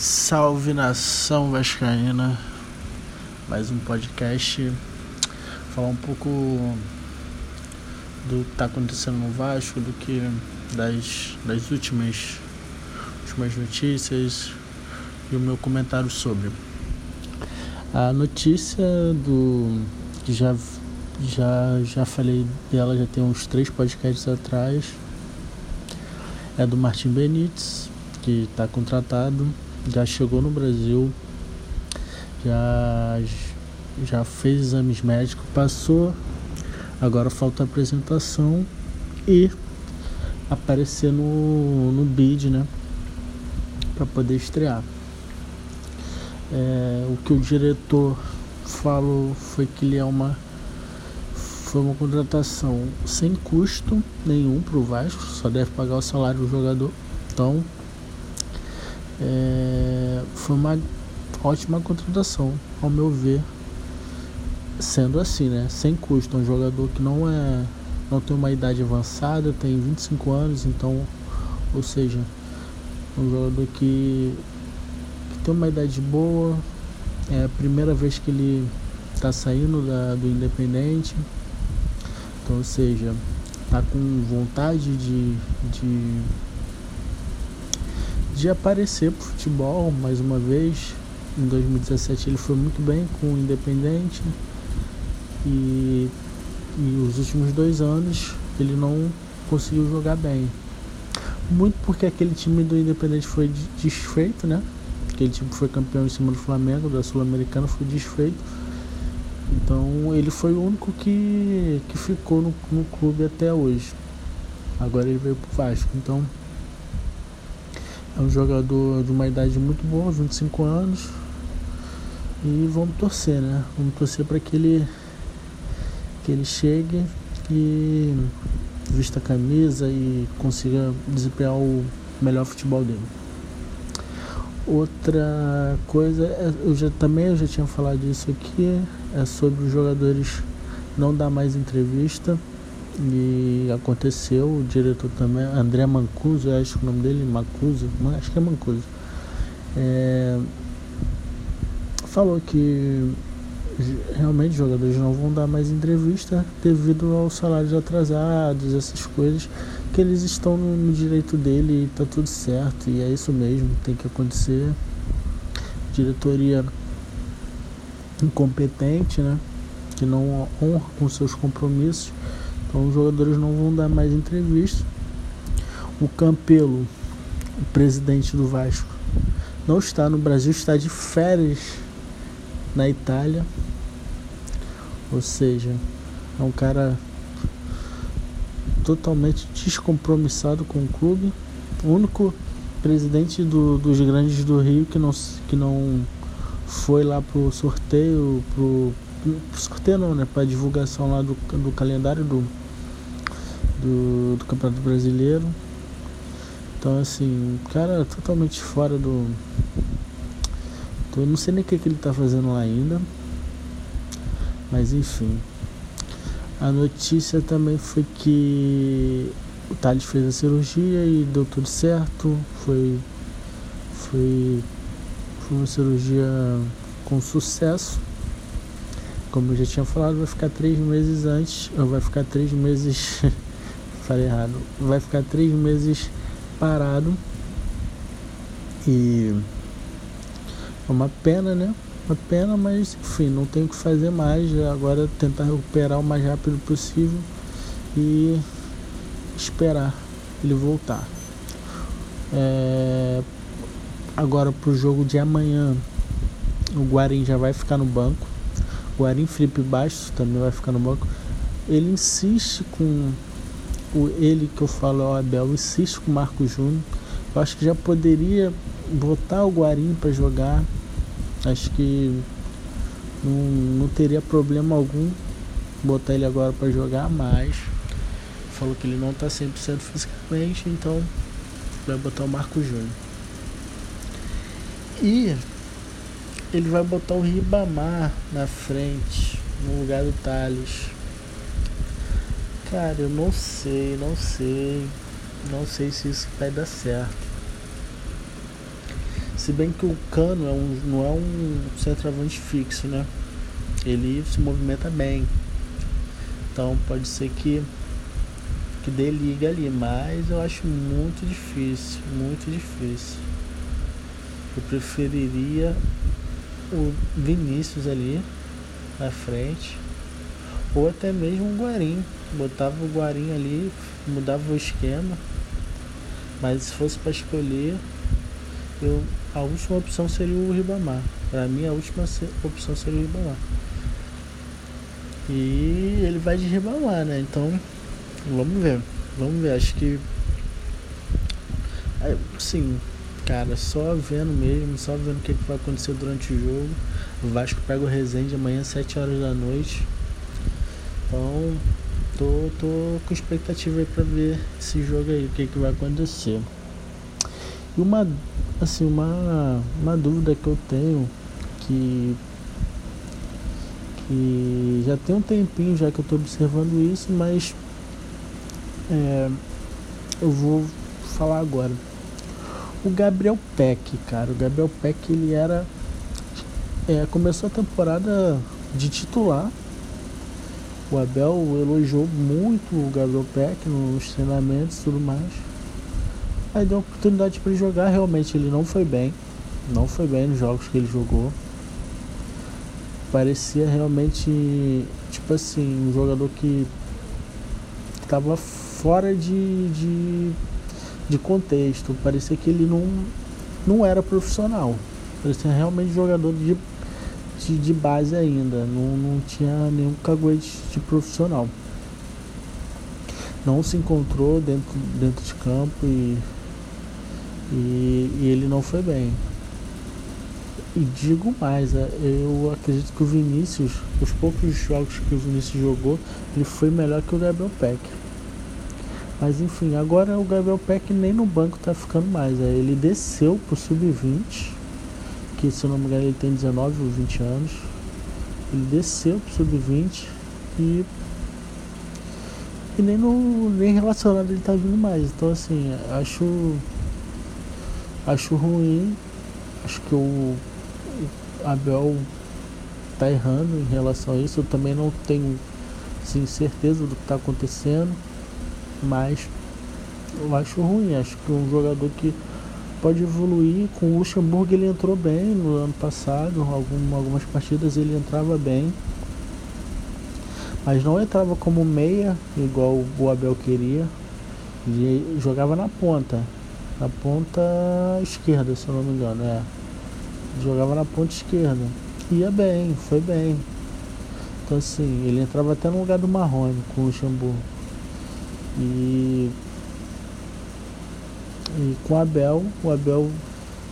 Salve nação vascaína. Mais um podcast. Falar um pouco do que está acontecendo no Vasco, do que das, das últimas, últimas notícias e o meu comentário sobre. A notícia do que já já já falei dela já tem uns três podcasts atrás é do Martin Benítez que está contratado já chegou no Brasil, já, já fez exames médicos, passou, agora falta a apresentação e aparecer no, no bid, né? Para poder estrear. É, o que o diretor falou foi que ele é uma foi uma contratação sem custo nenhum para o Vasco, só deve pagar o salário do jogador. Então é, foi uma ótima contratação, ao meu ver. Sendo assim, né? Sem custo. Um jogador que não é. não tem uma idade avançada, tem 25 anos, então. Ou seja, um jogador que, que tem uma idade boa. É a primeira vez que ele está saindo da, do Independente. Então, ou seja, tá com vontade de, de de aparecer pro futebol mais uma vez. Em 2017 ele foi muito bem com o Independente e, e os últimos dois anos ele não conseguiu jogar bem. Muito porque aquele time do Independente foi desfeito, né? Aquele time foi campeão em cima do Flamengo, da Sul-Americana, foi desfeito. Então ele foi o único que, que ficou no, no clube até hoje. Agora ele veio pro Vasco. Então é um jogador de uma idade muito boa, 25 anos. E vamos torcer, né? Vamos torcer para que ele que ele chegue e vista a camisa e consiga desempenhar o melhor futebol dele. Outra coisa, é, eu já também eu já tinha falado disso aqui, é sobre os jogadores não dar mais entrevista e aconteceu, o diretor também, André Mancuso, acho que o nome dele, Mancuso, acho que é Mancuso, é, falou que realmente os jogadores não vão dar mais entrevista devido aos salários atrasados, essas coisas, que eles estão no, no direito dele e tá tudo certo, e é isso mesmo, tem que acontecer. Diretoria incompetente, né? Que não honra com seus compromissos então os jogadores não vão dar mais entrevista. O Campelo, o presidente do Vasco, não está no Brasil, está de férias na Itália. Ou seja, é um cara totalmente descompromissado com o clube. O único presidente do, dos grandes do Rio que não, que não foi lá pro sorteio, pro, pro sorteio não, né? Pra divulgação lá do, do calendário do, do, do Campeonato Brasileiro. Então assim, cara totalmente fora do. Eu não sei nem o que, que ele tá fazendo lá ainda. Mas enfim. A notícia também foi que o Thales fez a cirurgia e deu tudo certo. Foi. Foi. Foi uma cirurgia com sucesso. Como eu já tinha falado, vai ficar três meses antes, ou vai ficar três meses falei errado, vai ficar três meses parado e é uma pena, né? Uma pena, mas enfim, não tem o que fazer mais. Agora tentar recuperar o mais rápido possível e esperar ele voltar. É... Agora pro jogo de amanhã, o Guarim já vai ficar no banco. O Guarim Felipe Bastos também vai ficar no banco. Ele insiste com o ele que eu falo é o Abel insiste com o Marco Júnior. Eu acho que já poderia botar o Guarim para jogar. Acho que não, não teria problema algum botar ele agora para jogar, mas falou que ele não está 100% fisicamente, então vai botar o Marco Júnior. E ele vai botar o Ribamar na frente, no lugar do Thales. Cara, eu não sei, não sei. Não sei se isso vai dar certo. Se bem que o Cano é um, não é um centroavante fixo, né? Ele se movimenta bem. Então pode ser que que dê liga ali, mas eu acho muito difícil, muito difícil. Eu preferiria o Vinícius ali na frente ou até mesmo o Guarim. Botava o Guarim ali, mudava o esquema. Mas se fosse para escolher, eu, a última opção seria o Ribamar. Para mim a última opção seria o Ribamar. E ele vai de Ribamar, né? Então vamos ver. Vamos ver, acho que. Sim, cara, só vendo mesmo, só vendo o que, que vai acontecer durante o jogo. O Vasco pega o Resende amanhã, 7 horas da noite. Então, tô, tô com expectativa aí pra ver esse jogo aí, o que, que vai acontecer. E uma, assim, uma, uma dúvida que eu tenho, que, que já tem um tempinho já que eu tô observando isso, mas é, eu vou falar agora. O Gabriel Peck, cara, o Gabriel Peck ele era. É, começou a temporada de titular o Abel elogiou muito o Gabriel Peck nos treinamentos e tudo mais. Aí deu oportunidade para ele jogar. Realmente ele não foi bem. Não foi bem nos jogos que ele jogou. Parecia realmente, tipo assim, um jogador que estava fora de, de, de contexto. Parecia que ele não, não era profissional. Parecia realmente jogador de de, de base ainda, não, não tinha nenhum caguete de profissional. Não se encontrou dentro, dentro de campo e, e, e ele não foi bem. E digo mais, é, eu acredito que o Vinícius, os poucos jogos que o Vinícius jogou, ele foi melhor que o Gabriel Peck. Mas enfim, agora o Gabriel Peck nem no banco tá ficando mais. É, ele desceu pro sub-20 que se eu não me engano ele tem 19 ou 20 anos. Ele desceu pro sub-20 e, e nem, no, nem relacionado ele tá vindo mais. Então assim, acho acho ruim. Acho que o, Abel tá errando em relação a isso. Eu também não tenho assim, certeza do que está acontecendo, mas eu acho ruim. Acho que um jogador que pode evoluir. Com o Luxemburgo ele entrou bem no ano passado, algum, algumas partidas ele entrava bem. Mas não entrava como meia, igual o Abel queria. Ele jogava na ponta. Na ponta esquerda, se eu não me engano, é. Jogava na ponta esquerda. Ia bem, foi bem. Então assim, ele entrava até no lugar do Marrone com o Luxemburgo. E e com o Abel, o Abel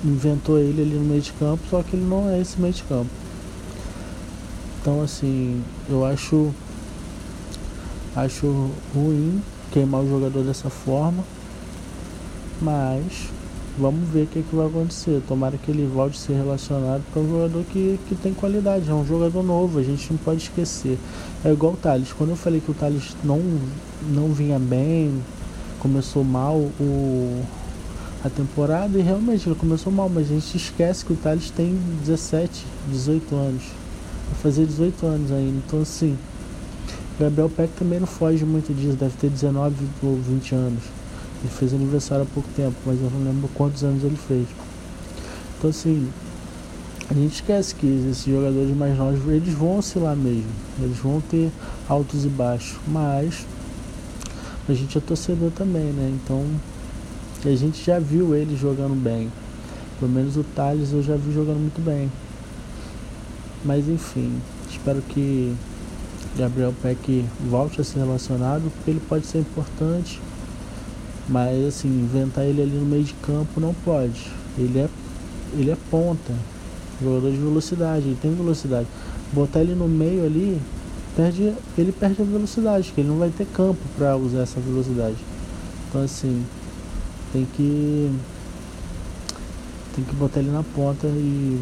inventou ele ali no meio de campo, só que ele não é esse meio de campo. Então assim, eu acho acho ruim queimar o jogador dessa forma, mas vamos ver o que, é que vai acontecer. Tomara que ele volte a ser relacionado para um jogador que, que tem qualidade, é um jogador novo, a gente não pode esquecer. É igual o Thales, quando eu falei que o Thales não, não vinha bem, começou mal, o, a temporada e realmente ele começou mal, mas a gente esquece que o Thales tem 17, 18 anos. Vai fazer 18 anos ainda. Então assim, Gabriel Peck também não foge muito disso, deve ter 19 ou 20 anos. Ele fez aniversário há pouco tempo, mas eu não lembro quantos anos ele fez. Então assim, a gente esquece que esses jogadores mais novos, eles vão oscilar mesmo. Eles vão ter altos e baixos. Mas a gente é torcedor também, né? Então a gente já viu ele jogando bem. Pelo menos o Thales eu já vi jogando muito bem. Mas enfim, espero que Gabriel Peck volte a ser relacionado, porque ele pode ser importante. Mas assim, inventar ele ali no meio de campo não pode. Ele é, ele é ponta, jogador de velocidade, ele tem velocidade. Botar ele no meio ali, perde, ele perde a velocidade, porque ele não vai ter campo para usar essa velocidade. Então assim, tem que tem que botar ele na ponta e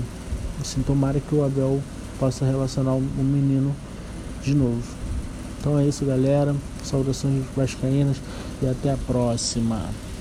assim tomara que o Abel possa relacionar o menino de novo. Então é isso galera, saudações vascaínas e até a próxima.